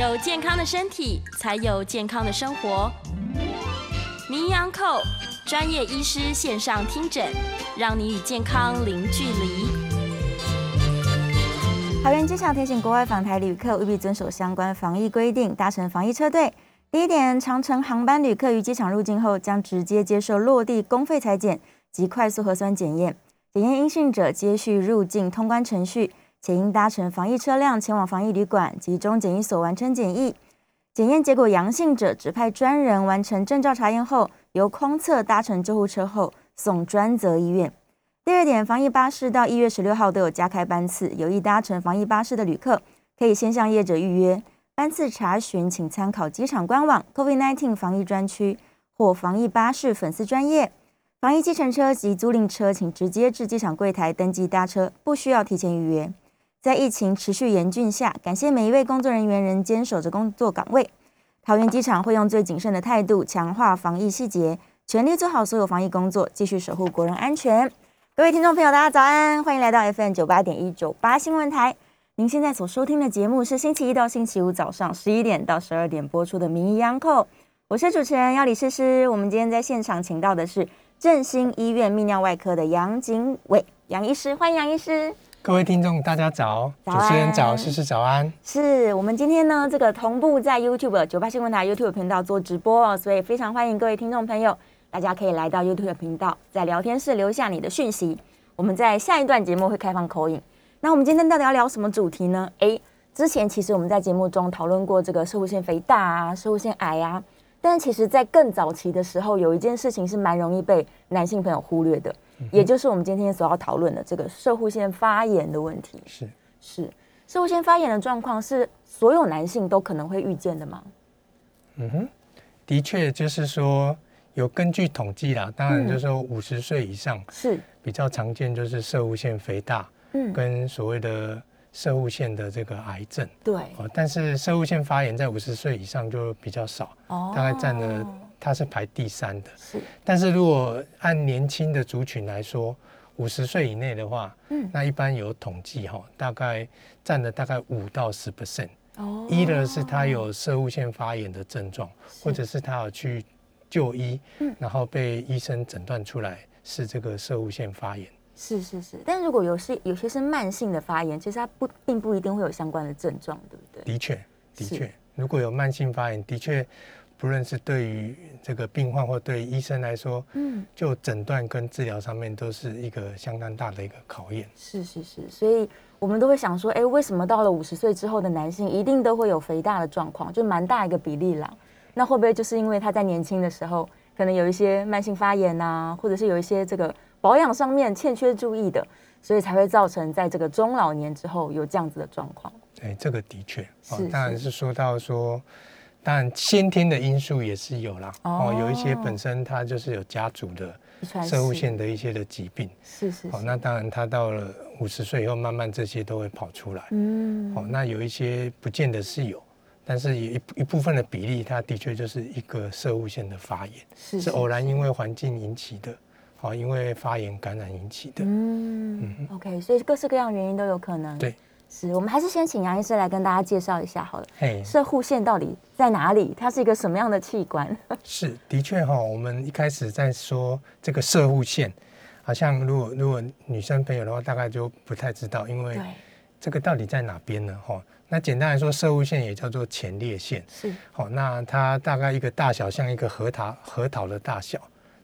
有健康的身体，才有健康的生活。名医安扣专业医师线上听诊，让你与健康零距离。桃园机场提醒国外访台旅客务必遵守相关防疫规定，搭乘防疫车队。第一点，长城航班旅客于机场入境后，将直接接受落地公费裁剪及快速核酸检验，检验阴性者接续入境通关程序。且应搭乘防疫车辆前往防疫旅馆、集中检疫所完成检疫。检验结果阳性者，指派专人完成证照查验后，由空侧搭乘救护车后送专责医院。第二点，防疫巴士到一月十六号都有加开班次，有意搭乘防疫巴士的旅客，可以先向业者预约班次查询，请参考机场官网 COVID-19 防疫专区或防疫巴士粉丝专业。防疫计程车及租赁车，请直接至机场柜台登记搭车，不需要提前预约。在疫情持续严峻下，感谢每一位工作人员仍坚守着工作岗位。桃园机场会用最谨慎的态度，强化防疫细节，全力做好所有防疫工作，继续守护国人安全。各位听众朋友，大家早安，欢迎来到 FM 九八点一九八新闻台。您现在所收听的节目是星期一到星期五早上十一点到十二点播出的《名医央叩》，我是主持人要李诗诗。我们今天在现场请到的是振兴医院泌尿外科的杨景伟杨医师，欢迎杨医师。各位听众，大家早！主持人早，诗诗早安。是我们今天呢，这个同步在 YouTube 九八新闻台 YouTube 频道做直播哦，所以非常欢迎各位听众朋友，大家可以来到 YouTube 频道，在聊天室留下你的讯息。我们在下一段节目会开放口音。那我们今天到底要聊什么主题呢？哎，之前其实我们在节目中讨论过这个射物腺肥大啊，射物腺矮啊，但其实在更早期的时候，有一件事情是蛮容易被男性朋友忽略的。也就是我们今天所要讨论的这个射护腺发炎的问题。是是，射护腺发炎的状况是所有男性都可能会遇见的吗？嗯哼，的确就是说有根据统计啦，当然就是说五十岁以上是比较常见，就是射护腺肥大，嗯，跟所谓的射护腺的这个癌症。对，哦，但是射护腺发炎在五十岁以上就比较少，哦，大概占了。它是排第三的，是。但是如果按年轻的族群来说，五十岁以内的话，嗯，那一般有统计哈，大概占了大概五到十 percent。哦。一呢是他有射物腺发炎的症状，或者是他有去就医，嗯，然后被医生诊断出来是这个射物腺发炎。是是是。但如果有些有些是慢性的发炎，其实它不并不一定会有相关的症状，对不对？的确，的确，如果有慢性发炎，的确。不论是对于这个病患或对医生来说，嗯，就诊断跟治疗上面都是一个相当大的一个考验。是是是，所以我们都会想说，哎，为什么到了五十岁之后的男性一定都会有肥大的状况？就蛮大一个比例啦。那会不会就是因为他在年轻的时候可能有一些慢性发炎呐，或者是有一些这个保养上面欠缺注意的，所以才会造成在这个中老年之后有这样子的状况？对，这个的确，是当然是说到说。但先天的因素也是有啦，哦，有一些本身他就是有家族的生物线的一些的疾病，是是，哦，那当然他到了五十岁以后，慢慢这些都会跑出来，嗯，哦，那有一些不见得是有，但是有一一部分的比例，它的确就是一个射物线的发炎，是是偶然因为环境引起的，好，因为发炎感染引起的，嗯。嗯，OK，所以各式各样原因都有可能，对。是我们还是先请杨医师来跟大家介绍一下好了。射护腺到底在哪里？它是一个什么样的器官？是的确哈，我们一开始在说这个射护腺，好像如果如果女生朋友的话，大概就不太知道，因为这个到底在哪边呢？哈，那简单来说，射护腺也叫做前列腺。是好，那它大概一个大小像一个核桃核桃的大小。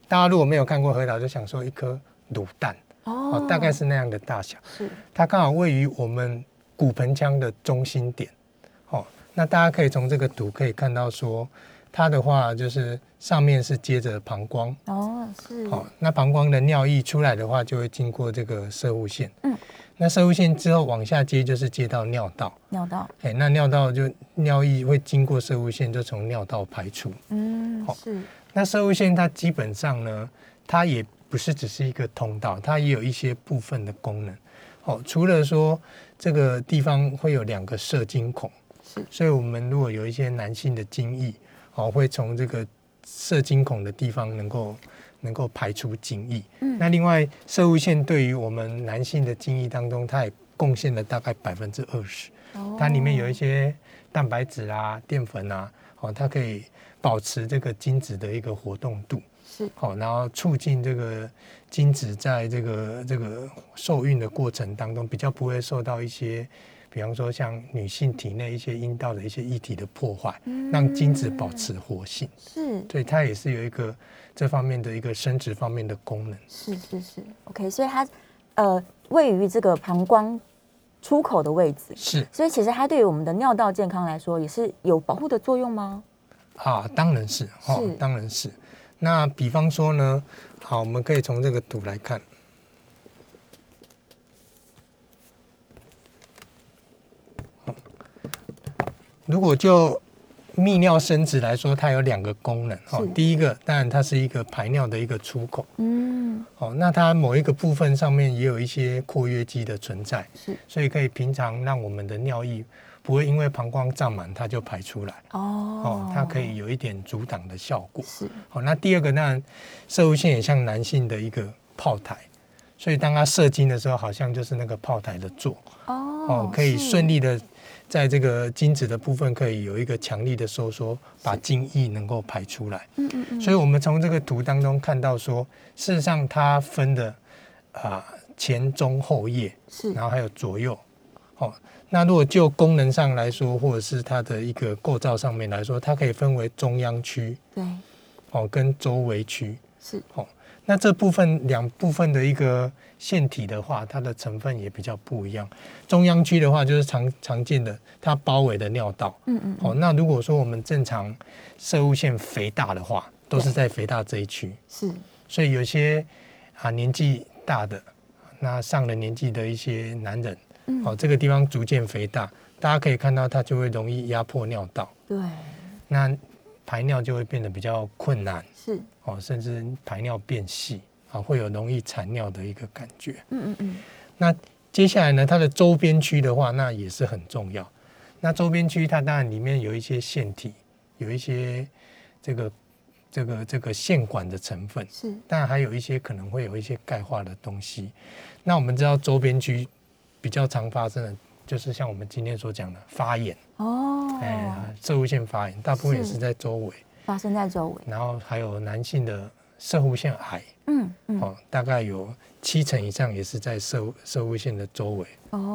大家如果没有看过核桃，就想说一颗卤蛋哦，大概是那样的大小。是它刚好位于我们。骨盆腔的中心点，哦，那大家可以从这个图可以看到，说它的话就是上面是接着膀胱，哦，是，好，那膀胱的尿液出来的话，就会经过这个射物线，嗯，那射物线之后往下接就是接到尿道，尿道，哎，那尿道就尿液会经过射物线，就从尿道排出，嗯，好，是，那射物线它基本上呢，它也不是只是一个通道，它也有一些部分的功能，哦，除了说。这个地方会有两个射精孔，是，所以我们如果有一些男性的精液，哦，会从这个射精孔的地方能够能够排出精液。嗯，那另外射物线对于我们男性的精液当中，它也贡献了大概百分之二十。哦，它里面有一些蛋白质啊、淀粉啊，哦，它可以保持这个精子的一个活动度，是，好，然后促进这个精子在这个这个受孕的过程当中，比较不会受到一些，比方说像女性体内一些阴道的一些液体的破坏，让精子保持活性，是，所以它也是有一个这方面的一个生殖方面的功能，是是是，OK，所以它呃位于这个膀胱。出口的位置。是，所以其实它对于我们的尿道健康来说也是有保护的作用吗？啊，当然是，哦，当然是。那比方说呢，好，我们可以从这个图来看，如果就。泌尿生殖来说，它有两个功能哦。第一个，当然它是一个排尿的一个出口。嗯。哦，那它某一个部分上面也有一些括约肌的存在，是，所以可以平常让我们的尿液不会因为膀胱胀满它就排出来。哦。哦，它可以有一点阻挡的效果。是。好，那第二个，那射物线也像男性的一个炮台，所以当它射精的时候，好像就是那个炮台的座。哦。哦，可以顺利的。在这个精子的部分，可以有一个强力的收缩，把精液能够排出来。嗯嗯嗯。所以，我们从这个图当中看到说，事实上它分的啊前中后叶是，然后还有左右。哦，那如果就功能上来说，或者是它的一个构造上面来说，它可以分为中央区，对，哦，跟周围区是，哦。那这部分两部分的一个腺体的话，它的成分也比较不一样。中央区的话，就是常常见的它包围的尿道。嗯嗯。哦，那如果说我们正常射物腺肥大的话，都是在肥大这一区。是。所以有些啊年纪大的，那上了年纪的一些男人，哦，这个地方逐渐肥大，大家可以看到它就会容易压迫尿道。对。那排尿就会变得比较困难。是。哦，甚至排尿变细啊，会有容易残尿的一个感觉。嗯嗯嗯。那接下来呢，它的周边区的话，那也是很重要。那周边区它当然里面有一些腺体，有一些这个这个这个腺管的成分。是。但还有一些可能会有一些钙化的东西。那我们知道周边区比较常发生的，就是像我们今天所讲的发炎。哦。哎，射物腺发炎，大部分也是在周围。发生在周围，然后还有男性的射物腺癌，嗯嗯，哦，大概有七成以上也是在射射物腺的周围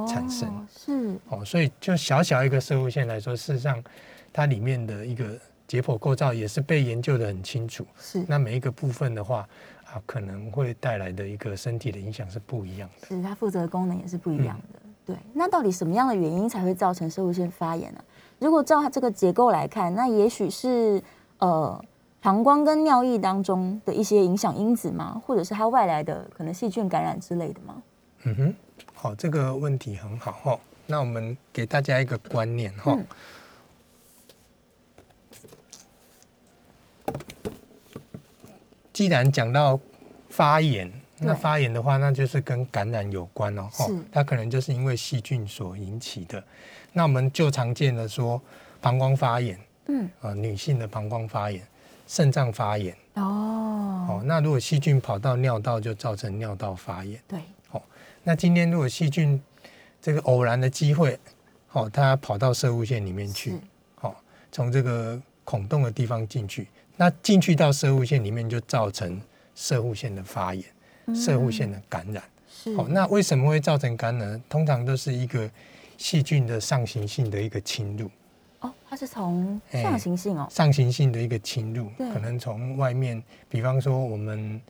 产生，是哦，所以就小小一个射物腺来说，事实上它里面的一个解剖构造也是被研究的很清楚，是那每一个部分的话啊，可能会带来的一个身体的影响是不一样的，是它负责的功能也是不一样的，对。那到底什么样的原因才会造成射物腺发炎呢？如果照它这个结构来看，那也许是。呃，膀胱跟尿液当中的一些影响因子吗？或者是它外来的可能细菌感染之类的吗？嗯哼，好，这个问题很好哈。那我们给大家一个观念哈。既然讲到发炎，那发炎的话，那就是跟感染有关哦。是，它可能就是因为细菌所引起的。那我们就常见的说，膀胱发炎。嗯啊，女性的膀胱发炎、肾脏发炎哦，哦，那如果细菌跑到尿道，就造成尿道发炎。对，哦，那今天如果细菌这个偶然的机会，哦，它跑到射物线里面去，哦，从这个孔洞的地方进去，那进去到射护线里面，就造成射护线的发炎、射护线的感染。是，哦，那为什么会造成感染？通常都是一个细菌的上行性的一个侵入。哦，它是从上行性哦，上行性的一个侵入，可能从外面，比方说我们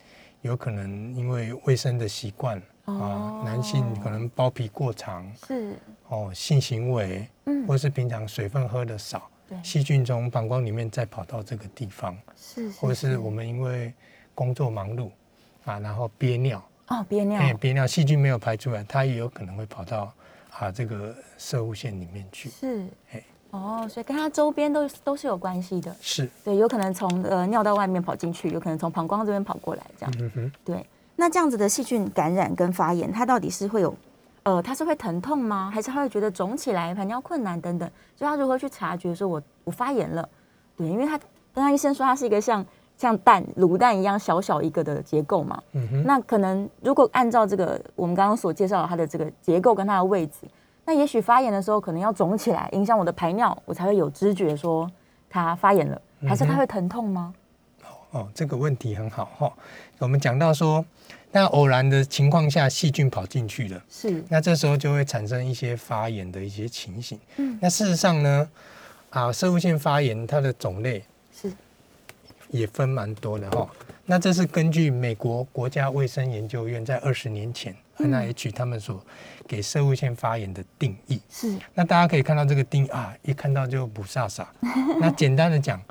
有可能因为卫生的习惯啊，男性可能包皮过长，是。哦，性行为，嗯，或是平常水分喝的少，对，细菌从膀胱里面再跑到这个地方，是，或者是我们因为工作忙碌啊，然后憋尿，哦，憋尿，憋尿，细菌没有排出来，它也有可能会跑到啊这个射物线里面去，是，哎。哦，所以跟它周边都都是有关系的，是。对，有可能从呃尿道外面跑进去，有可能从膀胱这边跑过来，这样，嗯哼，对。那这样子的细菌感染跟发炎，它到底是会有，呃，它是会疼痛吗？还是他会觉得肿起来、排尿困难等等？就他如何去察觉说我我发炎了？对，因为他刚刚医生说它是一个像像蛋卤蛋一样小小一个的结构嘛，嗯哼。那可能如果按照这个我们刚刚所介绍的它的这个结构跟它的位置。那也许发炎的时候可能要肿起来，影响我的排尿，我才会有知觉说它发炎了，还是它会疼痛吗？哦，这个问题很好哈。我们讲到说，那偶然的情况下，细菌跑进去了，是，那这时候就会产生一些发炎的一些情形。嗯，那事实上呢，啊，射物腺发炎它的种类是也分蛮多的哈。那这是根据美国国家卫生研究院在二十年前 NIH 他们所给射物腺发炎的定义。是，那大家可以看到这个定义啊，一看到就不飒飒。那简单的讲。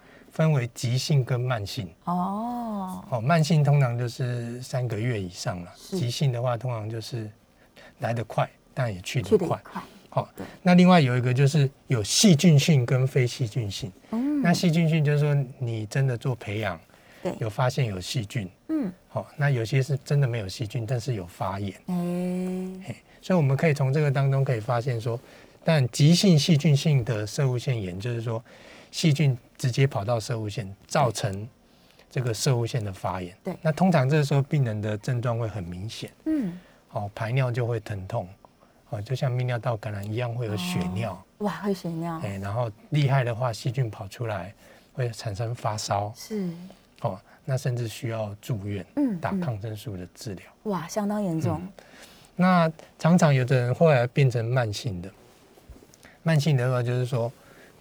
分为急性跟慢性哦，哦，慢性通常就是三个月以上了，急性的话通常就是来得快，但也去得快。好，那另外有一个就是有细菌性跟非细菌性。嗯，那细菌性就是说你真的做培养，对，有发现有细菌。嗯，好，那有些是真的没有细菌，但是有发炎。哎，所以我们可以从这个当中可以发现说，但急性细菌性的射物腺炎就是说。细菌直接跑到射物腺，造成这个射物腺的发炎。对，那通常这个时候病人的症状会很明显。嗯，哦，排尿就会疼痛，哦，就像泌尿道感染一样会有血尿。哇，会血尿。哎，然后厉害的话，细菌跑出来会产生发烧。是。哦，那甚至需要住院，嗯，打抗生素的治疗。哇，相当严重。那常常有的人后来变成慢性的，慢性的话就是说。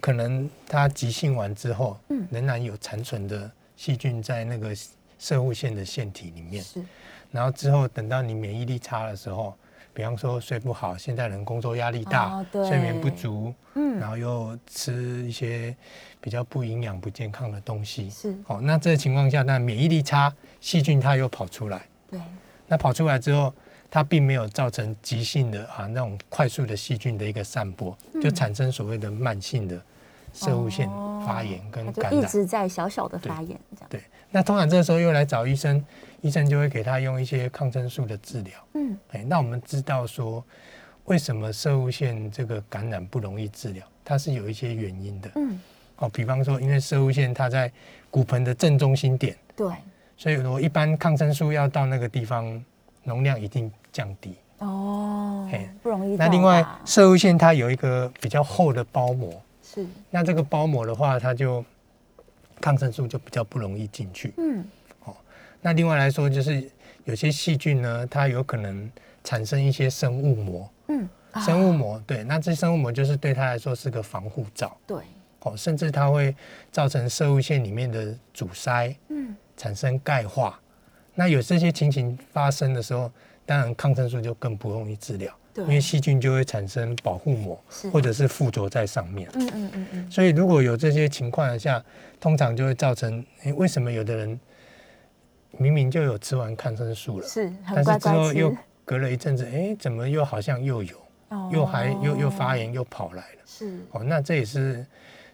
可能它急性完之后，嗯，仍然有残存的细菌在那个射物腺的腺体里面。是，然后之后等到你免疫力差的时候，比方说睡不好，现在人工作压力大，睡眠不足，嗯，然后又吃一些比较不营养、不健康的东西，是，哦，那这个情况下，那免疫力差，细菌它又跑出来，对，那跑出来之后。它并没有造成急性的啊那种快速的细菌的一个散播，就产生所谓的慢性的射物腺发炎跟感染，一直在小小的发炎这样。对，那通常这个时候又来找医生，医生就会给他用一些抗生素的治疗。嗯，哎，那我们知道说为什么射物腺这个感染不容易治疗，它是有一些原因的。嗯，哦，比方说因为射物腺它在骨盆的正中心点，对，所以我一般抗生素要到那个地方，容量一定。降低哦，嘿，不容易。那另外，射物线它有一个比较厚的包膜，是。那这个包膜的话，它就抗生素就比较不容易进去。嗯，哦。那另外来说，就是有些细菌呢，它有可能产生一些生物膜。嗯，生物膜对，那这生物膜就是对它来说是个防护罩。对，哦，甚至它会造成射物线里面的阻塞，嗯，产生钙化。那有这些情形发生的时候。当然，抗生素就更不容易治疗，因为细菌就会产生保护膜，或者是附着在上面。嗯嗯嗯嗯。所以如果有这些情况下，通常就会造成，哎，为什么有的人明明就有吃完抗生素了，是，但是之后又隔了一阵子，哎，怎么又好像又有，又还又又发炎又跑来了？是。哦，那这也是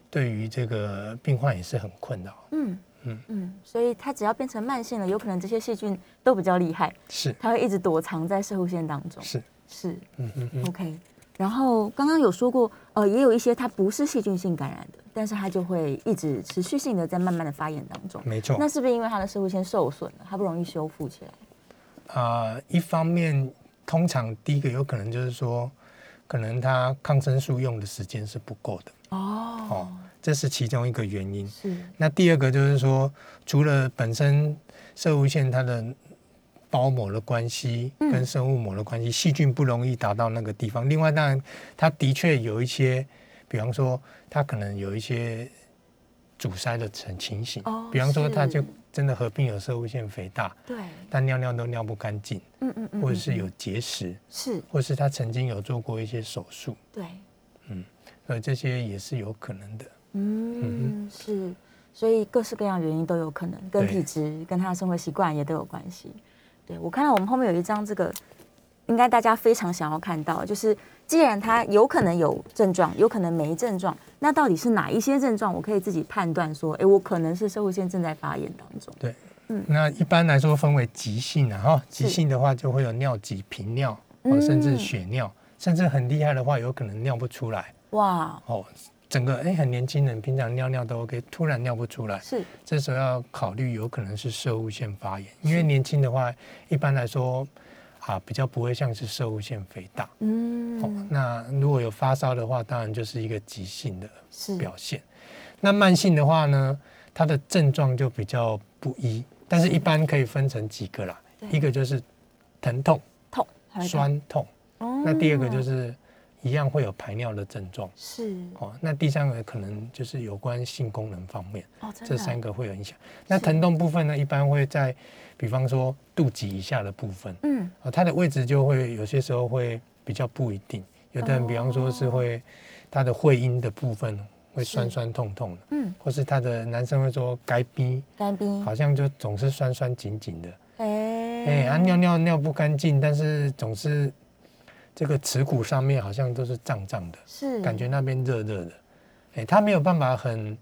对于这个病患也是很困扰。嗯。嗯嗯，所以它只要变成慢性了，有可能这些细菌都比较厉害，是，它会一直躲藏在射护腺当中，是是，嗯嗯嗯，OK。然后刚刚有说过，呃，也有一些它不是细菌性感染的，但是它就会一直持续性的在慢慢的发炎当中，没错。那是不是因为它的射护腺受损了，它不容易修复起来？啊，一方面，通常第一个有可能就是说，可能它抗生素用的时间是不够的哦。哦。这是其中一个原因。是。那第二个就是说，除了本身射物线它的包膜的关系，跟生物膜的关系，细菌不容易达到那个地方。另外，当然它的确有一些，比方说它可能有一些阻塞的情情形。哦。比方说，它就真的合并有射物腺肥大。对。但尿尿都尿不干净。嗯嗯嗯。或者是有结石。是。或是他曾经有做过一些手术。对。嗯。所以这些也是有可能的。嗯，是，所以各式各样原因都有可能，跟体质、跟他的生活习惯也都有关系。对我看到我们后面有一张这个，应该大家非常想要看到，就是既然他有可能有症状，有可能没症状，那到底是哪一些症状，我可以自己判断说，哎，我可能是社会腺正在发炎当中。对，嗯，那一般来说分为急性啊哈，急性的话就会有尿急、频尿，哦，甚至血尿，甚至很厉害的话，有可能尿不出来。哇，哦。整个哎，很年轻人，平常尿尿都 OK，突然尿不出来，是这时候要考虑有可能是射物腺发炎，因为年轻的话，一般来说啊，比较不会像是射物腺肥大。嗯，那如果有发烧的话，当然就是一个急性的表现。那慢性的话呢，它的症状就比较不一，但是一般可以分成几个啦。一个就是疼痛、痛、酸痛。哦，那第二个就是一样会有排尿的症状。是。哦，那第三个可能就是有关性功能方面。哦，这三个会有影响。那疼痛部分呢，一般会在。比方说肚脐以下的部分，嗯，啊，它的位置就会有些时候会比较不一定。有的人比方说是会，它的会阴的部分会酸酸痛痛的，嗯，或是他的男生会说该逼，该逼，好像就总是酸酸紧紧的，哎，哎，啊尿尿尿不干净，但是总是这个耻骨上面好像都是胀胀的，是，感觉那边热热的，哎，他没有办法很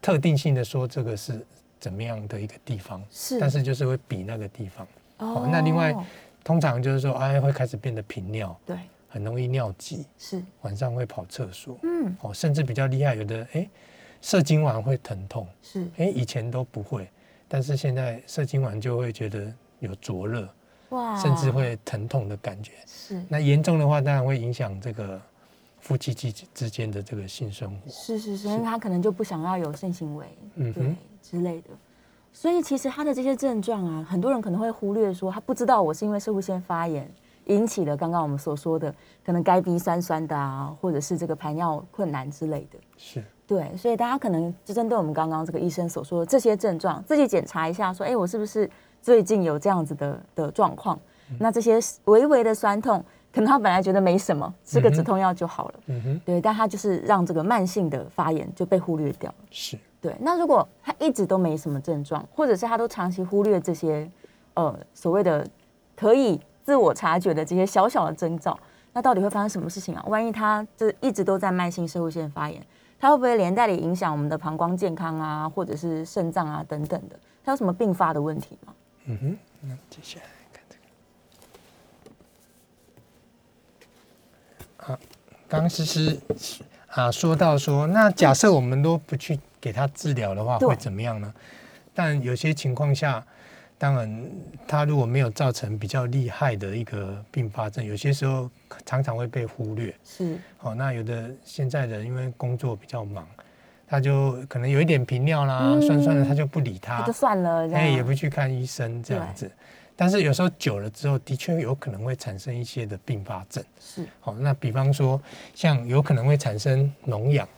特定性的说这个是。怎么样的一个地方？是，但是就是会比那个地方。哦，那另外，通常就是说，哎，会开始变得频尿，对，很容易尿急，是，晚上会跑厕所，嗯，哦，甚至比较厉害，有的哎，射精完会疼痛，是，哎，以前都不会，但是现在射精完就会觉得有灼热，哇，甚至会疼痛的感觉，是。那严重的话，当然会影响这个夫妻之之间的这个性生活，是是是，因为他可能就不想要有性行为，嗯哼。之类的，所以其实他的这些症状啊，很多人可能会忽略，说他不知道我是因为射物腺发炎引起的。刚刚我们所说的，可能该鼻酸酸的啊，或者是这个排尿困难之类的。是，对，所以大家可能就针对我们刚刚这个医生所说的这些症状，自己检查一下，说，哎，我是不是最近有这样子的的状况？那这些微微的酸痛，可能他本来觉得没什么，吃个止痛药就好了。嗯哼，对，但他就是让这个慢性的发炎就被忽略掉了。是。对，那如果他一直都没什么症状，或者是他都长期忽略这些，呃，所谓的可以自我察觉的这些小小的征兆，那到底会发生什么事情啊？万一他这一直都在慢性社会性发炎，他会不会连带的影响我们的膀胱健康啊，或者是肾脏啊等等的？他有什么并发的问题吗？嗯哼，那接下来看这个，好，刚诗诗啊说到说，那假设我们都不去。给他治疗的话会怎么样呢？但有些情况下，当然他如果没有造成比较厉害的一个并发症，有些时候常常会被忽略。是，哦，那有的现在的因为工作比较忙，他就可能有一点频尿啦，酸酸的，他就不理他，就算了，哎，也不去看医生这样子。但是有时候久了之后，的确有可能会产生一些的并发症。是，好，那比方说像有可能会产生脓疡。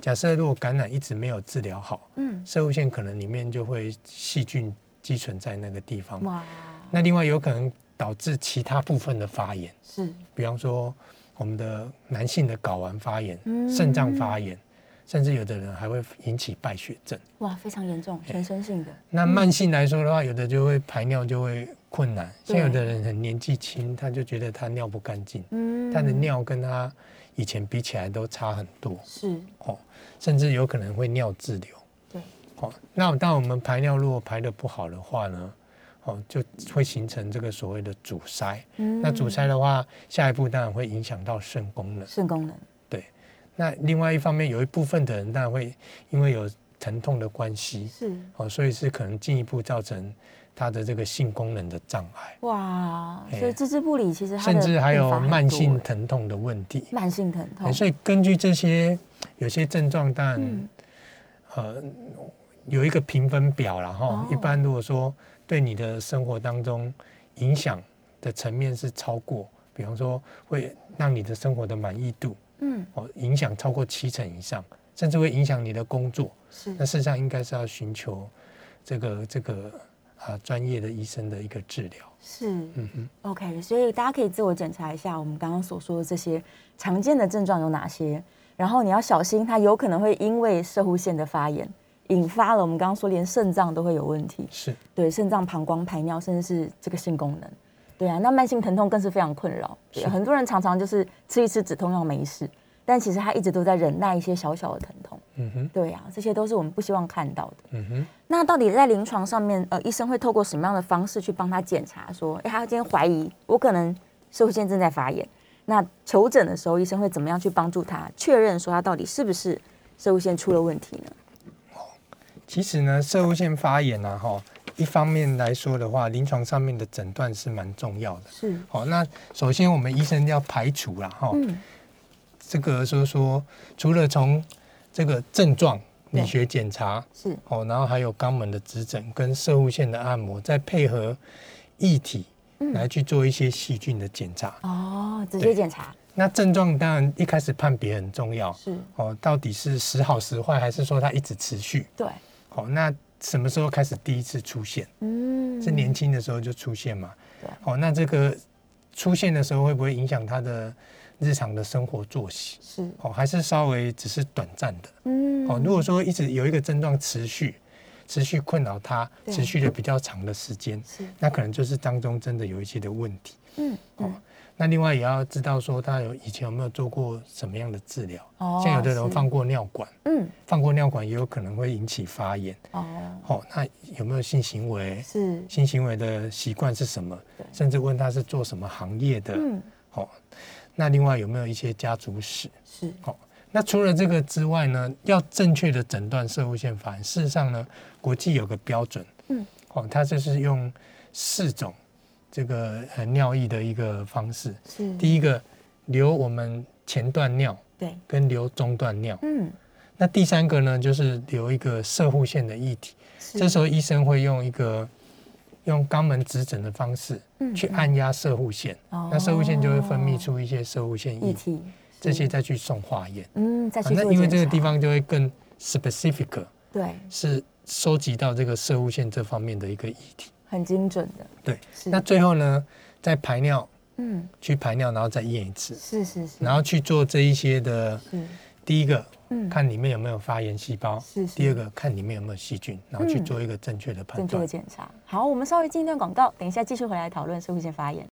假设如果感染一直没有治疗好，嗯，射物线可能里面就会细菌积存在那个地方。哇，那另外有可能导致其他部分的发炎，是，比方说我们的男性的睾丸发炎、肾脏发炎，甚至有的人还会引起败血症。哇，非常严重，全身性的。那慢性来说的话，有的就会排尿就会困难，像有的人很年纪轻，他就觉得他尿不干净，嗯，他的尿跟他以前比起来都差很多。是，哦。甚至有可能会尿滞留。对，好，那当我们排尿如果排的不好的话呢，哦，就会形成这个所谓的阻塞。嗯，那阻塞的话，下一步当然会影响到肾功能。肾功能。对，那另外一方面，有一部分的人当然会因为有疼痛的关系，是，哦，所以是可能进一步造成他的这个性功能的障碍。哇，所以置之不理，其实甚至还有慢性疼痛的问题。慢性疼痛。所以根据这些。有些症状，但呃有一个评分表了哈。一般如果说对你的生活当中影响的层面是超过，比方说会让你的生活的满意度，嗯，哦影响超过七成以上，甚至会影响你的工作，是那事实上应该是要寻求这个这个啊专业的医生的一个治疗。是，嗯哼，OK，所以大家可以自我检查一下，我们刚刚所说的这些常见的症状有哪些。然后你要小心，它有可能会因为射护腺的发炎，引发了我们刚刚说连肾脏都会有问题。是对肾脏、膀胱、排尿，甚至是这个性功能。对啊，那慢性疼痛更是非常困扰。很多人常常就是吃一吃止痛药没事，但其实他一直都在忍耐一些小小的疼痛。嗯哼，对啊，这些都是我们不希望看到的。嗯哼，那到底在临床上面，呃，医生会透过什么样的方式去帮他检查？说，哎，他今天怀疑我可能射护腺正在发炎。那求诊的时候，医生会怎么样去帮助他确认说他到底是不是射物腺出了问题呢？其实呢，射物腺发炎啊，哈，一方面来说的话，临床上面的诊断是蛮重要的。是，好，那首先我们医生要排除了哈，这个说说，除了从这个症状理学检查是，哦，然后还有肛门的指诊跟射物线的按摩，再配合液体来去做一些细菌的检查。哦，直接检查。那症状当然一开始判别很重要，是哦，到底是时好时坏，还是说它一直持续？对，好，那。什么时候开始第一次出现？嗯，是年轻的时候就出现嘛？对。哦，那这个出现的时候会不会影响他的日常的生活作息？是。哦，还是稍微只是短暂的？嗯。哦，如果说一直有一个症状持续，持续困扰他，持续的比较长的时间，是，那可能就是当中真的有一些的问题。嗯。哦。那另外也要知道说他有以前有没有做过什么样的治疗？哦，像有的人放过尿管，嗯，放过尿管也有可能会引起发炎。哦，好，那有没有性行为？是性行为的习惯是什么？甚至问他是做什么行业的？嗯，好，那另外有没有一些家族史？是，好，那除了这个之外呢，要正确的诊断射物腺发炎，事实上呢，国际有个标准，嗯，哦，它就是用四种。这个呃尿液的一个方式。是。第一个留我们前段尿对，跟留中段尿。嗯，那第三个呢就是留一个射护腺的液体，这时候医生会用一个用肛门指诊的方式去按压射护腺，那射护腺就会分泌出一些射护腺液体，这些再去送化验嗯，再去那因为这个地方就会更 specific 对，是收集到这个射护腺这方面的一个液体。很精准的，对。那最后呢，再排尿，嗯，去排尿，然后再验一次，是是是，然后去做这一些的，第一个，嗯，看里面有没有发炎细胞，是是。第二个，看里面有没有细菌，然后去做一个正确的判断。正确的检查。好，我们稍微进一段广告，等一下继续回来讨论社会性发炎。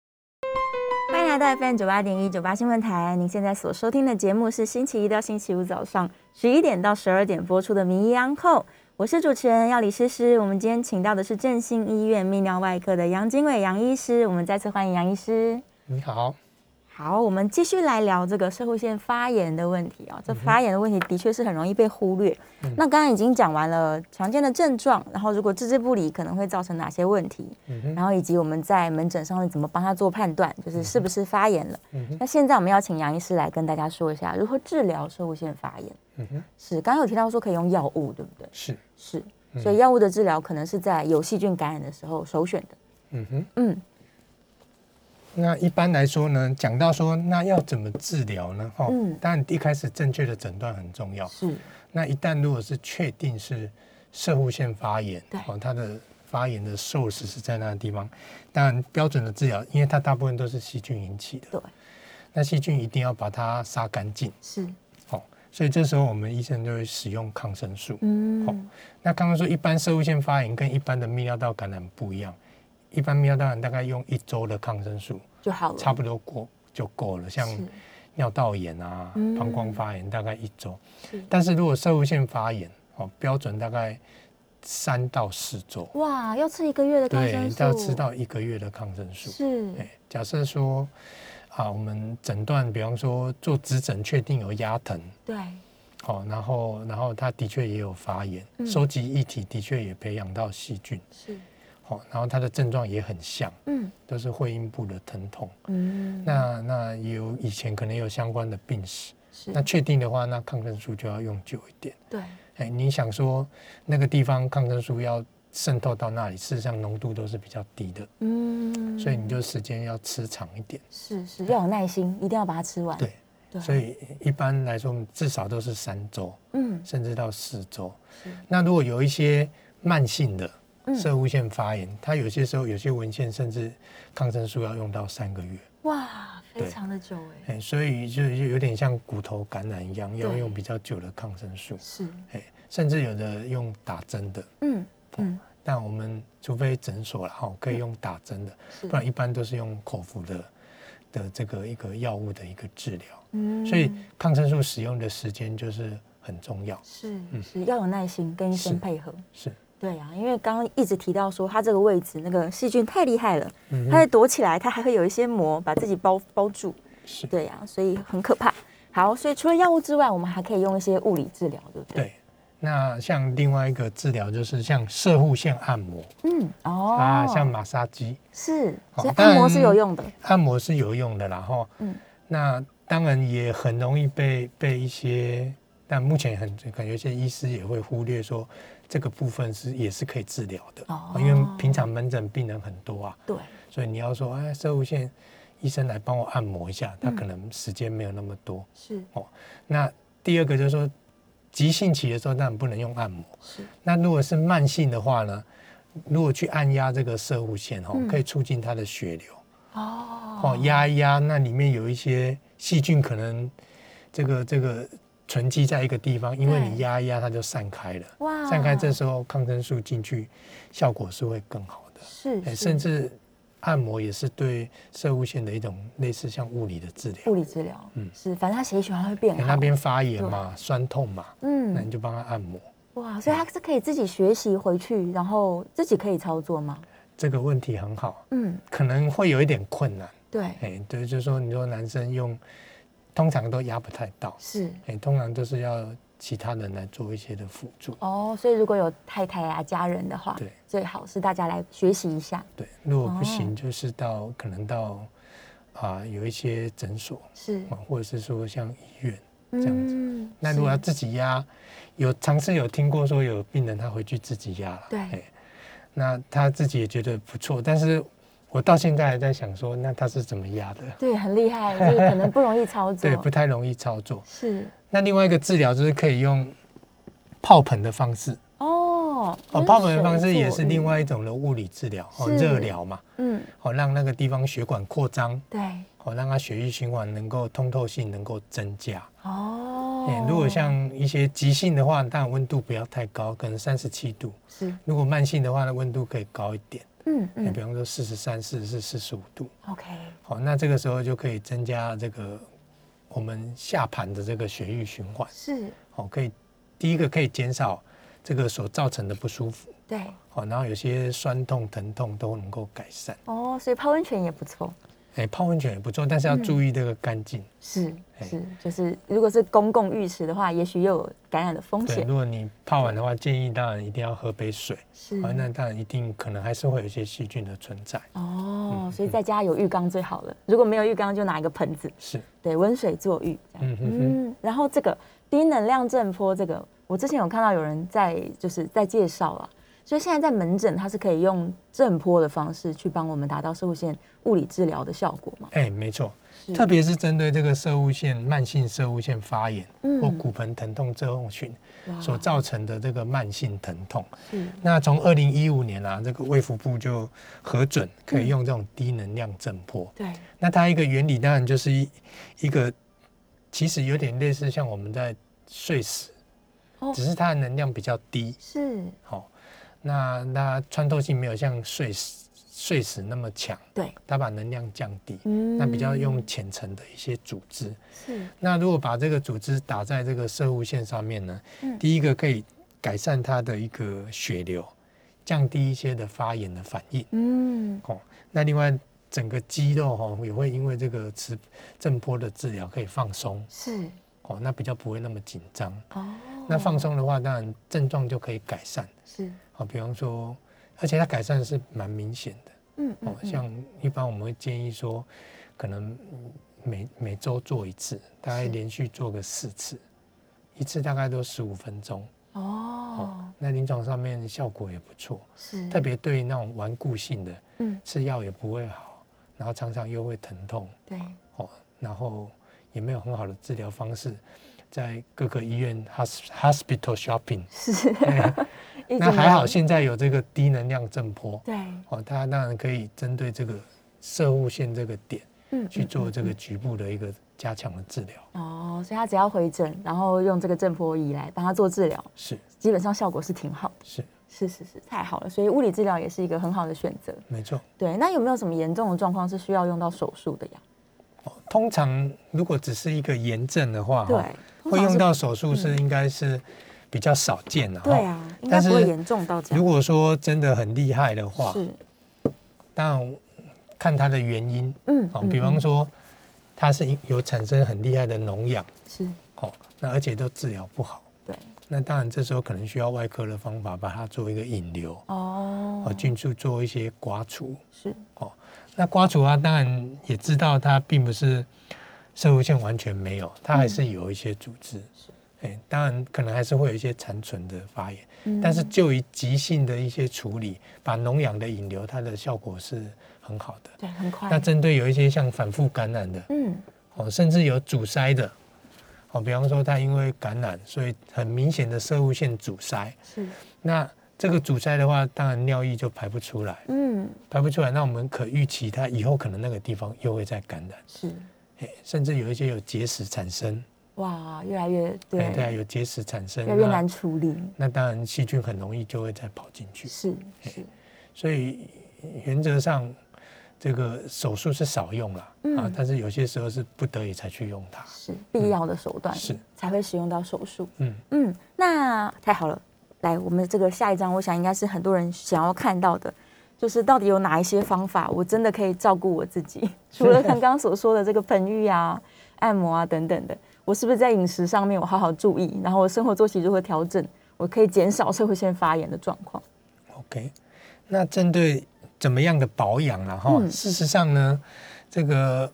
欢迎来到 FM 九八点一九八新闻台，您现在所收听的节目是星期一到星期五早上十一点到十二点播出的《名医安后》。我是主持人要李诗诗，我们今天请到的是振兴医院泌尿外科的杨经纬杨医师，我们再次欢迎杨医师。你好。好，我们继续来聊这个社会腺发炎的问题啊。这发炎的问题的确是很容易被忽略。那刚刚已经讲完了常见的症状，然后如果置之不理可能会造成哪些问题，然后以及我们在门诊上会怎么帮他做判断，就是是不是发炎了。那现在我们要请杨医师来跟大家说一下如何治疗社会腺发炎。嗯哼，是刚刚有提到说可以用药物，对不对？是是，所以药物的治疗可能是在有细菌感染的时候首选的。嗯哼，嗯。那一般来说呢，讲到说那要怎么治疗呢？哈，嗯，当然一开始正确的诊断很重要。是。那一旦如果是确定是射护腺发炎，对，哦，它的发炎的 source 是在那个地方，当然标准的治疗，因为它大部分都是细菌引起的。对。那细菌一定要把它杀干净。是。所以这时候我们医生就会使用抗生素。嗯，好，那抗生素一般射物腺发炎跟一般的泌尿道感染不一样，一般泌尿道感染大概用一周的抗生素就好了，差不多过就够了。像尿道炎啊、膀胱发炎大概一周，但是如果射物腺发炎，哦，标准大概三到四周。哇，要吃一个月的抗生素？对，要吃到一个月的抗生素。是，哎，假设说。啊，我们诊断，比方说做指诊，确定有压疼，对，好，然后，然后他的确也有发炎，收集液体的确也培养到细菌，是，好，然后他的症状也很像，嗯，都是会阴部的疼痛，嗯，那那有以前可能有相关的病史，是，那确定的话，那抗生素就要用久一点，对，哎，你想说那个地方抗生素要。渗透到那里，事实上浓度都是比较低的，嗯，所以你就时间要吃长一点，是是，要有耐心，一定要把它吃完。对，所以一般来说至少都是三周，嗯，甚至到四周。那如果有一些慢性的射物腺发炎，它有些时候有些文献甚至抗生素要用到三个月，哇，非常的久哎，所以就有点像骨头感染一样，要用比较久的抗生素，是，哎，甚至有的用打针的，嗯。嗯，但我们除非诊所了哈，可以用打针的，不然一般都是用口服的的这个一个药物的一个治疗。嗯，所以抗生素使用的时间就是很重要。是，是要有耐心跟医生配合。是，对呀，因为刚刚一直提到说，它这个位置那个细菌太厉害了，它会躲起来，它还会有一些膜把自己包包住。是，对呀，所以很可怕。好，所以除了药物之外，我们还可以用一些物理治疗，对不对？对。那像另外一个治疗就是像射护线按摩，嗯，哦，啊，像马杀鸡是，所以按摩是有用的，按摩是有用的，然后，嗯，那当然也很容易被被一些，但目前很可能有些医师也会忽略说这个部分是也是可以治疗的，哦，因为平常门诊病人很多啊，对，所以你要说哎射物线医生来帮我按摩一下，他可能时间没有那么多，是，哦，那第二个就是说。急性期的时候，当然不能用按摩。是。那如果是慢性的话呢？如果去按压这个射物线，哈，可以促进它的血流。哦。哦，压一压，那里面有一些细菌可能这个这个存积在一个地方，因为你压一压，它就散开了。哇。散开，这时候抗生素进去，效果是会更好的。是。甚至。按摩也是对射物线的一种类似像物理的治疗，物理治疗，嗯，是，反正他血液循环会变好。那边发炎嘛，酸痛嘛，嗯，那你就帮他按摩。哇，所以他是可以自己学习回去，然后自己可以操作吗？这个问题很好，嗯，可能会有一点困难。对，哎，对，就是说你说男生用，通常都压不太到，是，哎，通常都是要。其他人来做一些的辅助。哦，所以如果有太太啊、家人的话，对，最好是大家来学习一下。对，如果不行，就是到可能到啊有一些诊所是，或者是说像医院这样子。那如果要自己压，有尝试有听过说有病人他回去自己压了，对，那他自己也觉得不错，但是我到现在还在想说，那它是怎么压的？对，很厉害，就是可能不容易操作，对，不太容易操作，是。那另外一个治疗就是可以用泡盆的方式。哦，哦，泡盆的方式也是另外一种的物理治疗哦，热疗嘛，嗯，好让那个地方血管扩张，对，好让它血液循环能够通透性能够增加。哦。如果像一些急性的话，当然温度不要太高，可能三十七度。是。如果慢性的话，那温度可以高一点，嗯嗯，比方说四十三、四十四、四十五度，OK，好，那这个时候就可以增加这个。我们下盘的这个血液循环。是。哦，可以第一个可以减少这个所造成的不舒服，对，好，然后有些酸痛疼痛都能够改善。哦，所以泡温泉也不错。哎，泡温泉也不错，但是要注意这个干净。是是，就是如果是公共浴池的话，也许又有感染的风险。如果你泡完的话，建议当然一定要喝杯水。是，那当然一定可能还是会有一些细菌的存在。哦，所以在家有浴缸最好了。如果没有浴缸，就拿一个盆子。是，对，温水坐浴。嗯嗯。然后这个低能量震波，这个我之前有看到有人在就是在介绍了。所以现在在门诊，它是可以用震波的方式去帮我们达到射物线物理治疗的效果吗？哎，没错，特别是针对这个射物线慢性射物线发炎或骨盆疼痛症候群所造成的这个慢性疼痛。那从二零一五年啊，这个卫福部就核准可以用这种低能量震波。对。那它一个原理当然就是一一个，其实有点类似像我们在睡死，只是它的能量比较低。是。好。那那穿透性没有像碎石碎石那么强，对，它把能量降低，嗯，那比较用浅层的一些组织，是。那如果把这个组织打在这个射物线上面呢，嗯，第一个可以改善它的一个血流，降低一些的发炎的反应，嗯，哦，那另外整个肌肉哈也会因为这个磁震波的治疗可以放松，是，哦，那比较不会那么紧张，哦，那放松的话，当然症状就可以改善，是。好，比方说，而且它改善是蛮明显的。嗯哦，像一般我们会建议说，可能每每周做一次，大概连续做个四次，一次大概都十五分钟。哦。那临床上面效果也不错。是。特别对那种顽固性的，嗯，吃药也不会好，然后常常又会疼痛。对。哦，然后也没有很好的治疗方式，在各个医院 hospital shopping。是。那还好，现在有这个低能量震波，对，哦，它当然可以针对这个射物线这个点，嗯，去做这个局部的一个加强的治疗。哦，所以他只要回诊，然后用这个震波仪来帮他做治疗，是，基本上效果是挺好的。是，是是是，太好了，所以物理治疗也是一个很好的选择。没错。对，那有没有什么严重的状况是需要用到手术的呀？哦，通常如果只是一个炎症的话，对，会用到手术是应该是。比较少见了，对啊，应该不会严重到这样。如果说真的很厉害的话，是，当然看它的原因，嗯，好，比方说它是有产生很厉害的脓疡，是，哦，那而且都治疗不好，对，那当然这时候可能需要外科的方法把它做一个引流哦，哦，进去做一些刮除是哦。那刮除啊，当然也知道它并不是射物线完全没有，它还是有一些组织。是，哎，当然可能还是会有一些残存的发炎，嗯、但是就于急性的一些处理，把脓氧的引流，它的效果是很好的。对，很快。那针对有一些像反复感染的，嗯，哦，甚至有阻塞的，哦，比方说它因为感染，所以很明显的射物线阻塞。是，那。这个阻塞的话，当然尿液就排不出来，嗯，排不出来，那我们可预期它以后可能那个地方又会再感染，是，哎，甚至有一些有结石产生，哇，越来越对，对啊，有结石产生，越来越难处理，那当然细菌很容易就会再跑进去，是是，所以原则上这个手术是少用了啊，但是有些时候是不得已才去用它，是必要的手段，是。才会使用到手术，嗯。嗯，那太好了。来，我们这个下一章，我想应该是很多人想要看到的，就是到底有哪一些方法，我真的可以照顾我自己？除了刚刚所说的这个盆浴啊、按摩啊等等的，我是不是在饮食上面我好好注意，然后我生活作息如何调整，我可以减少社会性发炎的状况？OK，那针对怎么样的保养呢？哈，事实上呢，这个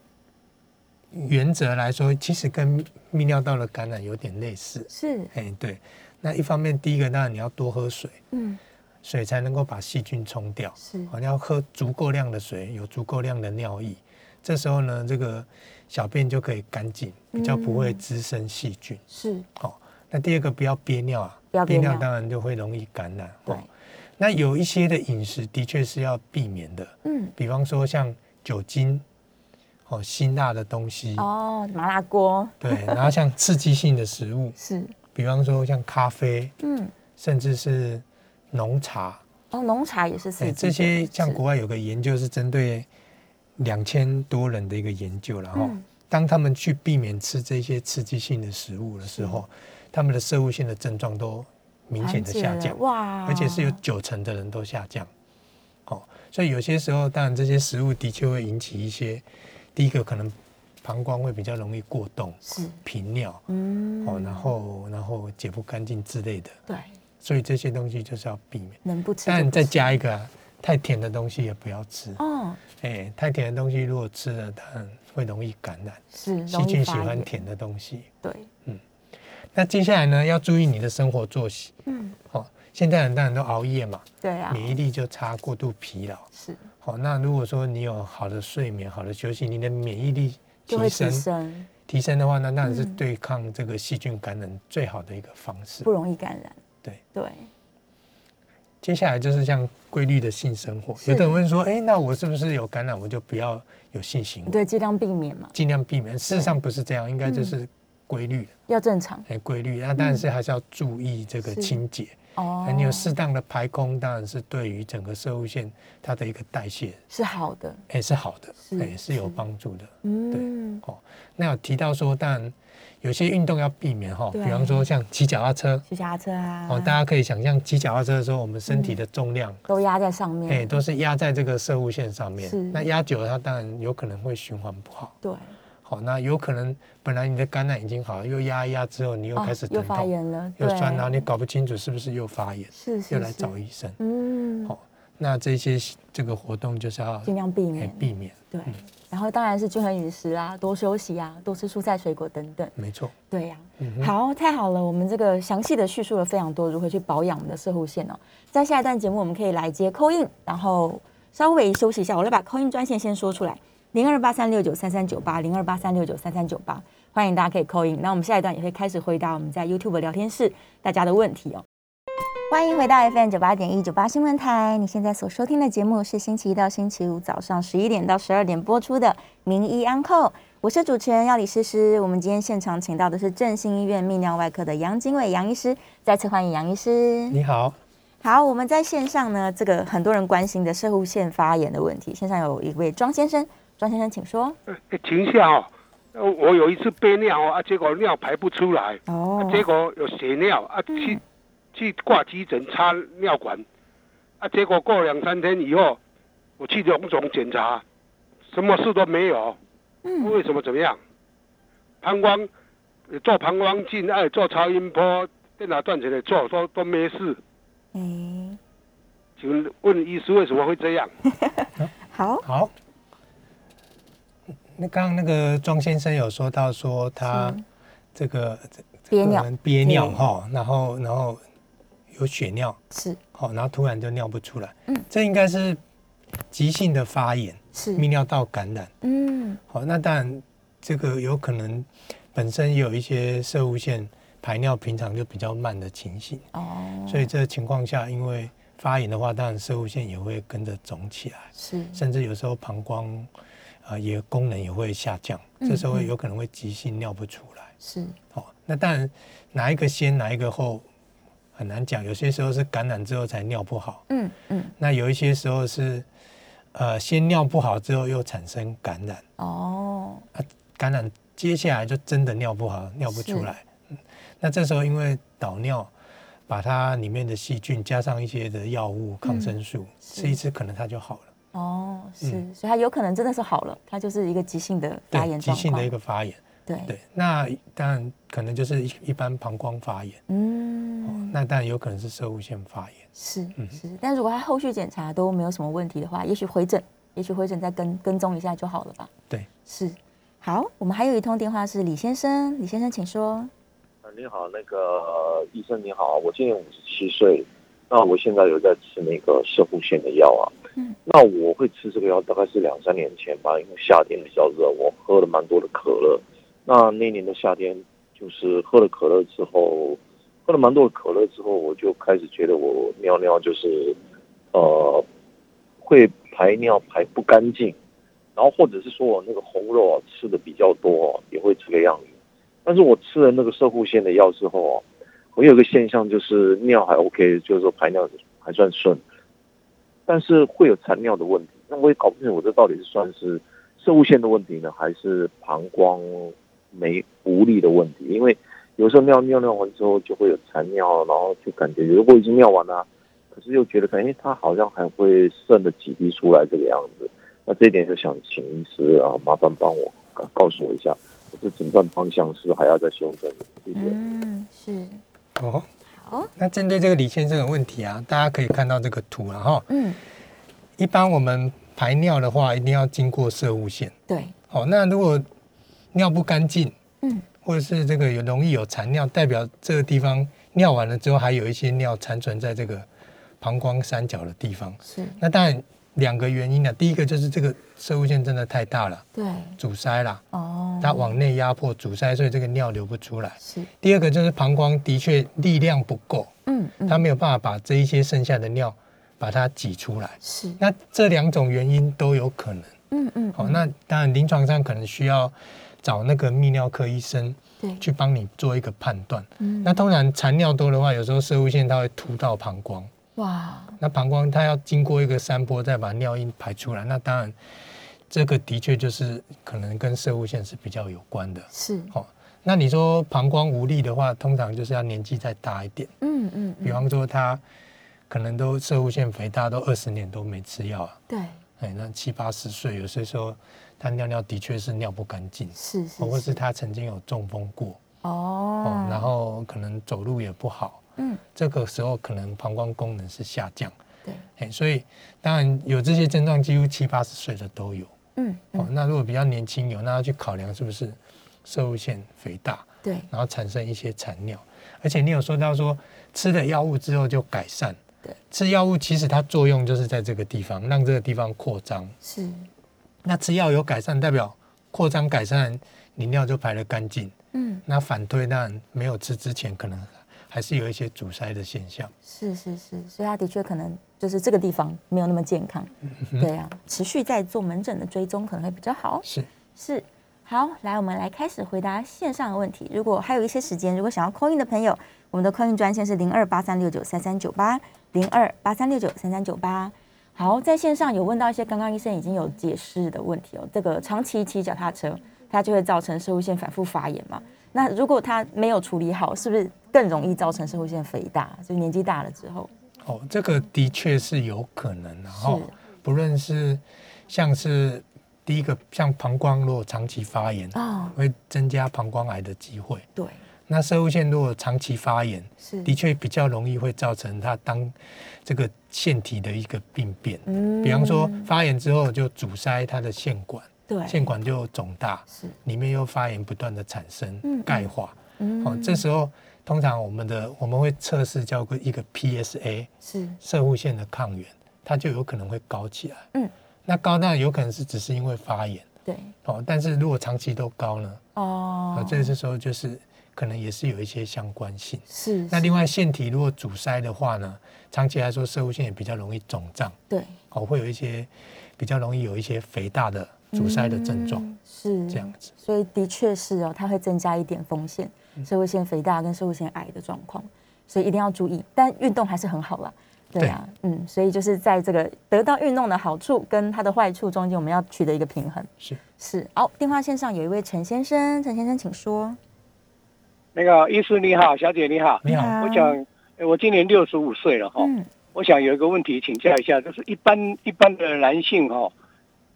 原则来说，其实跟泌尿道的感染有点类似。是，哎，对。那一方面，第一个当然你要多喝水，嗯，水才能够把细菌冲掉。是，你要喝足够量的水，有足够量的尿液，这时候呢，这个小便就可以干净，比较不会滋生细菌。是，哦，那第二个不要憋尿啊，憋尿当然就会容易感染。对，那有一些的饮食的确是要避免的，嗯，比方说像酒精，哦，辛辣的东西，哦，麻辣锅，对，然后像刺激性的食物，是。比方说像咖啡，嗯，甚至是浓茶，哦，浓茶也是。哎，这些像国外有个研究是针对两千多人的一个研究，然后当他们去避免吃这些刺激性的食物的时候，他们的射物性的症状都明显的下降，哇，而且是有九成的人都下降。哦，所以有些时候，当然这些食物的确会引起一些，第一个可能。膀胱会比较容易过动，是。频尿，嗯，哦，然后然后解不干净之类的，对，所以这些东西就是要避免，能不吃，但再加一个太甜的东西也不要吃，哦，哎，太甜的东西如果吃了，它会容易感染，是细菌喜欢甜的东西，对，嗯，那接下来呢，要注意你的生活作息，嗯，哦，现在很多人都熬夜嘛，对啊，免疫力就差，过度疲劳，是，好，那如果说你有好的睡眠，好的休息，你的免疫力。提升，提升。的话，那当然是对抗这个细菌感染最好的一个方式，不容易感染。对对。接下来就是像规律的性生活，有的人问说：“哎，那我是不是有感染，我就不要有性行为？”对，尽量避免嘛。尽量避免。事实上不是这样，应该就是规律，要正常。哎，规律。那当然是还是要注意这个清洁。哦，你有适当的排空，当然是对于整个射物线它的一个代谢是好的，哎，是好的，哎，是有帮助的。嗯，对，哦，那有提到说，当然有些运动要避免哈，比方说像骑脚踏车，骑脚踏车啊，哦，大家可以想象骑脚踏车的时候，我们身体的重量都压在上面，哎，都是压在这个射物线上面，是，那压久了，它当然有可能会循环不好，对。好，那有可能本来你的感染已经好了，又压一压之后，你又开始又发炎了，又酸，然后你搞不清楚是不是又发炎，是是，又来找医生。嗯，好，那这些这个活动就是要尽量避免，避免。对，然后当然是均衡饮食啊，多休息啊，多吃蔬菜水果等等。没错。对呀，好，太好了，我们这个详细的叙述了非常多如何去保养我们的射护线哦。在下一段节目，我们可以来接扣印，然后稍微休息一下，我来把扣印专线先说出来。零二八三六九三三九八，零二八三六九三三九八，欢迎大家可以扣印。那我们下一段也会开始回答我们在 YouTube 聊天室大家的问题哦。欢迎回到 FM 九八点一九八新闻台，你现在所收听的节目是星期一到星期五早上十一点到十二点播出的《名医安扣》，我是主持人要李诗诗。我们今天现场请到的是振兴医院泌尿外科的杨经纬杨医师，再次欢迎杨医师。你好，好，我们在线上呢，这个很多人关心的射护腺发炎的问题，线上有一位庄先生。庄先生，请说。停一下哦，我有一次憋尿哦，啊，结果尿排不出来，哦，结果有血尿啊，去去挂急诊插尿管，啊，结果过两三天以后，我去荣总检查，什么事都没有，嗯，为什么怎么样？膀胱做膀胱镜，哎，做超音波，电脑断层的做，都都没事。哎，请问问医师为什么会这样？好，好。那刚刚那个庄先生有说到说他这个憋尿憋尿哈，然后然后有血尿是。好，然后突然就尿不出来，嗯，这应该是急性的发炎是。泌尿道感染，嗯，好，那当然这个有可能本身有一些射物腺排尿平常就比较慢的情形哦，所以这情况下因为发炎的话，当然射物腺也会跟着肿起来，是。甚至有时候膀胱。啊，也功能也会下降，这时候有可能会急性尿不出来。是，哦，那当然哪一个先哪一个后很难讲，有些时候是感染之后才尿不好。嗯嗯。那有一些时候是，呃，先尿不好之后又产生感染。哦。啊，感染接下来就真的尿不好，尿不出来。嗯。那这时候因为导尿，把它里面的细菌加上一些的药物、抗生素，吃一吃可能它就好了。哦，是，所以它有可能真的是好了，它就是一个急性的发炎急性的一个发炎。对对，那当然可能就是一一般膀胱发炎。嗯，那当然有可能是射物腺发炎。是是，但如果他后续检查都没有什么问题的话，也许回诊，也许回诊再跟跟踪一下就好了吧。对，是。好，我们还有一通电话是李先生，李先生请说。啊，你好，那个医生你好，我今年五十七岁，那我现在有在吃那个射护腺的药啊。嗯，那我会吃这个药，大概是两三年前吧，因为夏天比较热，我喝了蛮多的可乐。那那年的夏天，就是喝了可乐之后，喝了蛮多可乐之后，我就开始觉得我尿尿就是，呃，会排尿排不干净，然后或者是说我那个红肉啊吃的比较多，也会这个样子。但是我吃了那个射护腺的药之后，我有个现象就是尿还 OK，就是说排尿还算顺。但是会有残尿的问题，那我也搞不清楚我这到底是算是射物线的问题呢，还是膀胱没无力的问题？因为有时候尿尿尿完之后就会有残尿，然后就感觉如果已经尿完了，可是又觉得哎，它好像还会剩了几滴出来这个样子。那这一点就想请医师啊，麻烦帮我告诉我一下，这诊断方向是还要再修正。谢谢。嗯，是。哦。那针对这个李先生的问题啊，大家可以看到这个图了哈。嗯，一般我们排尿的话，一定要经过射物线。对。好，那如果尿不干净，嗯，或者是这个有容易有残尿，代表这个地方尿完了之后，还有一些尿残存在这个膀胱三角的地方。是。那当然。两个原因呢，第一个就是这个射物线真的太大了，对，阻塞了，哦，它往内压迫阻塞，所以这个尿流不出来。是。第二个就是膀胱的确力量不够，嗯，它没有办法把这一些剩下的尿把它挤出来。是。那这两种原因都有可能，嗯嗯。好，那当然临床上可能需要找那个泌尿科医生，对，去帮你做一个判断。嗯。那通常残尿多的话，有时候射物线它会突到膀胱。哇，那膀胱它要经过一个山坡，再把尿液排出来，那当然这个的确就是可能跟射物线是比较有关的。是，好，那你说膀胱无力的话，通常就是要年纪再大一点。嗯嗯，比方说他可能都射物线肥大，都二十年都没吃药啊。对，哎，那七八十岁，有些时候他尿尿的确是尿不干净，是，或是他曾经有中风过。哦，然后可能走路也不好。嗯，这个时候可能膀胱功能是下降，对，哎，所以当然有这些症状，几乎七八十岁的都有，嗯，哦，那如果比较年轻有，那要去考量是不是射物腺肥大，对，然后产生一些残尿，而且你有说到说吃了药物之后就改善，对，吃药物其实它作用就是在这个地方让这个地方扩张，是，那吃药有改善，代表扩张改善，你尿就排得干净，嗯，那反推当然没有吃之前可能。还是有一些阻塞的现象，是是是，所以他的确可能就是这个地方没有那么健康，对啊，持续在做门诊的追踪可能会比较好。是是，好，来我们来开始回答线上的问题。如果还有一些时间，如果想要 call in 的朋友，我们的 call in 专线是零二八三六九三三九八零二八三六九三三九八。好，在线上有问到一些刚刚医生已经有解释的问题哦，这个长期骑脚踏车，它就会造成射物腺反复发炎嘛？那如果它没有处理好，是不是更容易造成社会腺肥大？就年纪大了之后，哦，这个的确是有可能的哈。不论是像是第一个，像膀胱如果长期发炎啊，会增加膀胱癌的机会。对。那射物线如果长期发炎，是的确比较容易会造成它当这个腺体的一个病变。嗯，比方说发炎之后就阻塞它的腺管，对，腺管就肿大，是里面又发炎不断的产生钙化。嗯，好，这时候通常我们的我们会测试叫做一个 PSA，是射物线的抗原，它就有可能会高起来。嗯，那高当然有可能是只是因为发炎。对，哦，但是如果长期都高呢？哦，这时候就是。可能也是有一些相关性。是。那另外腺体如果阻塞的话呢，长期来说，射物腺也比较容易肿胀。对。哦，会有一些比较容易有一些肥大的阻塞的症状。是。这样子。所以的确是哦，它会增加一点风险，射物腺肥大跟射物腺癌的状况，所以一定要注意。但运动还是很好啦。对啊。嗯，所以就是在这个得到运动的好处跟它的坏处中间，我们要取得一个平衡。是。是。好，电话线上有一位陈先生，陈先生请说。那个医师你好，小姐你好，你好。我想，我今年六十五岁了哈，我想有一个问题请教一下，就是一般一般的男性哈，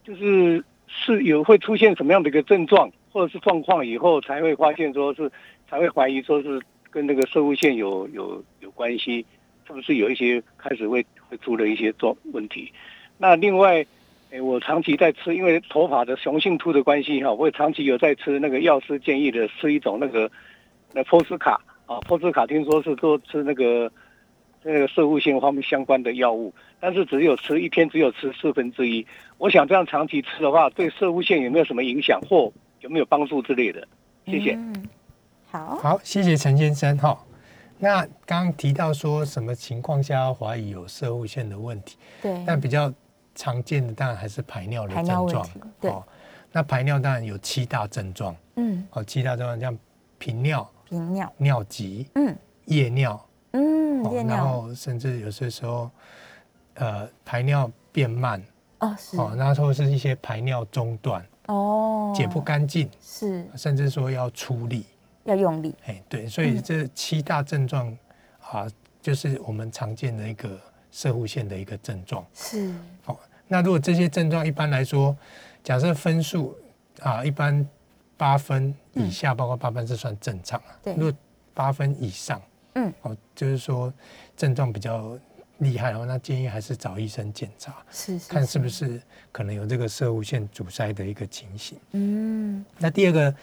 就是是有会出现什么样的一个症状或者是状况以后才会发现说是才会怀疑说是跟那个射物线有有有关系，是不是有一些开始会会出了一些状问题？那另外，哎，我长期在吃，因为头发的雄性秃的关系哈，我长期有在吃那个药师建议的吃一种那个。那波斯卡啊，波斯卡听说是做吃那个那个射物性方面相关的药物，但是只有吃一天，只有吃四分之一。我想这样长期吃的话，对射物线有没有什么影响或有没有帮助之类的？谢谢。嗯，好，好，谢谢陈先生哈。那刚刚提到说什么情况下怀疑有射物线的问题？对，但比较常见的当然还是排尿的症状。对，那排尿当然有七大症状。嗯，哦，七大症状像频尿。频尿、尿急，嗯，夜尿，嗯，夜尿，然后甚至有些时候，呃，排尿变慢，哦，是，哦，然后是一些排尿中断，哦，解不干净，是，甚至说要出力，要用力，哎，对，所以这七大症状啊，就是我们常见的一个射护线的一个症状，是，哦，那如果这些症状一般来说，假设分数啊，一般。八分以下，包括八分是算正常啊。对，如果八分以上，嗯，哦，就是说症状比较厉害的话，那建议还是找医生检查，是看是不是可能有这个射物线阻塞的一个情形。嗯，那第二个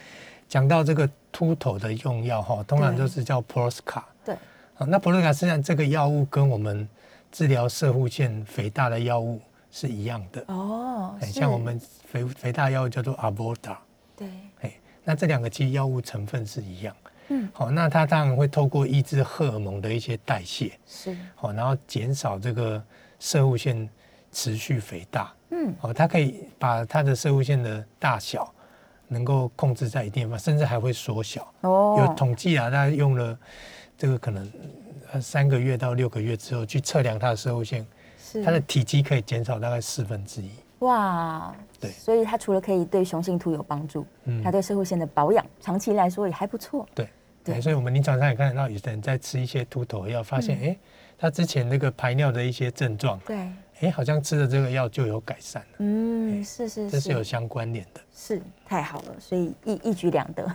讲到这个秃头的用药哈，通常都是叫 p r o s a 对，啊，那 p r o s a 实际上这个药物跟我们治疗射物线肥大的药物是一样的哦，很像我们肥肥大药物叫做 a b o t a 对。那这两个其实药物成分是一样，嗯，好，那它当然会透过抑制荷尔蒙的一些代谢，是，好，然后减少这个射物线持续肥大，嗯，好，它可以把它的射物线的大小能够控制在一定方，甚至还会缩小。哦，有统计啊，大家用了这个可能呃三个月到六个月之后去测量它的射物线，它的体积可以减少大概四分之一。哇，对，所以它除了可以对雄性秃有帮助，嗯，它对射会线的保养，长期来说也还不错。对，对，所以我们临床上也看得到，有的人在吃一些秃头药，发现，哎，他之前那个排尿的一些症状，对，哎，好像吃了这个药就有改善了。嗯，是是，这是有相关联的。是，太好了，所以一一举两得。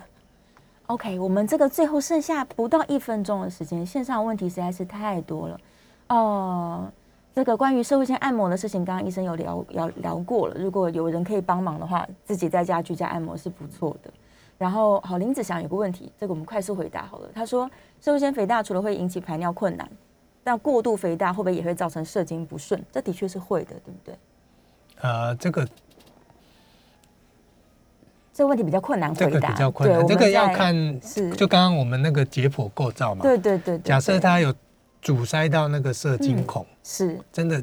OK，我们这个最后剩下不到一分钟的时间，线上问题实在是太多了，哦。这个关于社会性按摩的事情，刚刚医生有聊聊聊过了。如果有人可以帮忙的话，自己在家居家按摩是不错的。然后，好，林子祥有个问题，这个我们快速回答好了。他说，社会性肥大除了会引起排尿困难，但过度肥大会不会也会造成射精不顺？这的确是会的，对不对？呃，这个这个问题比较困难回答，比较困难。这个要看是就刚刚我们那个解剖构造嘛？对对对。假设他有。阻塞到那个射精孔，是真的，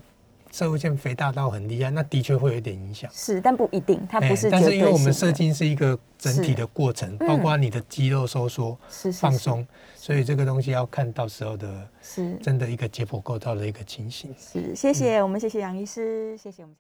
射物线肥大到很厉害，那的确会有点影响。是，但不一定，它不是。但是因为我们射精是一个整体的过程，包括你的肌肉收缩、放松，所以这个东西要看到时候的，是真的一个解剖构造的一个情形。是，谢谢我们，谢谢杨医师，谢谢我们。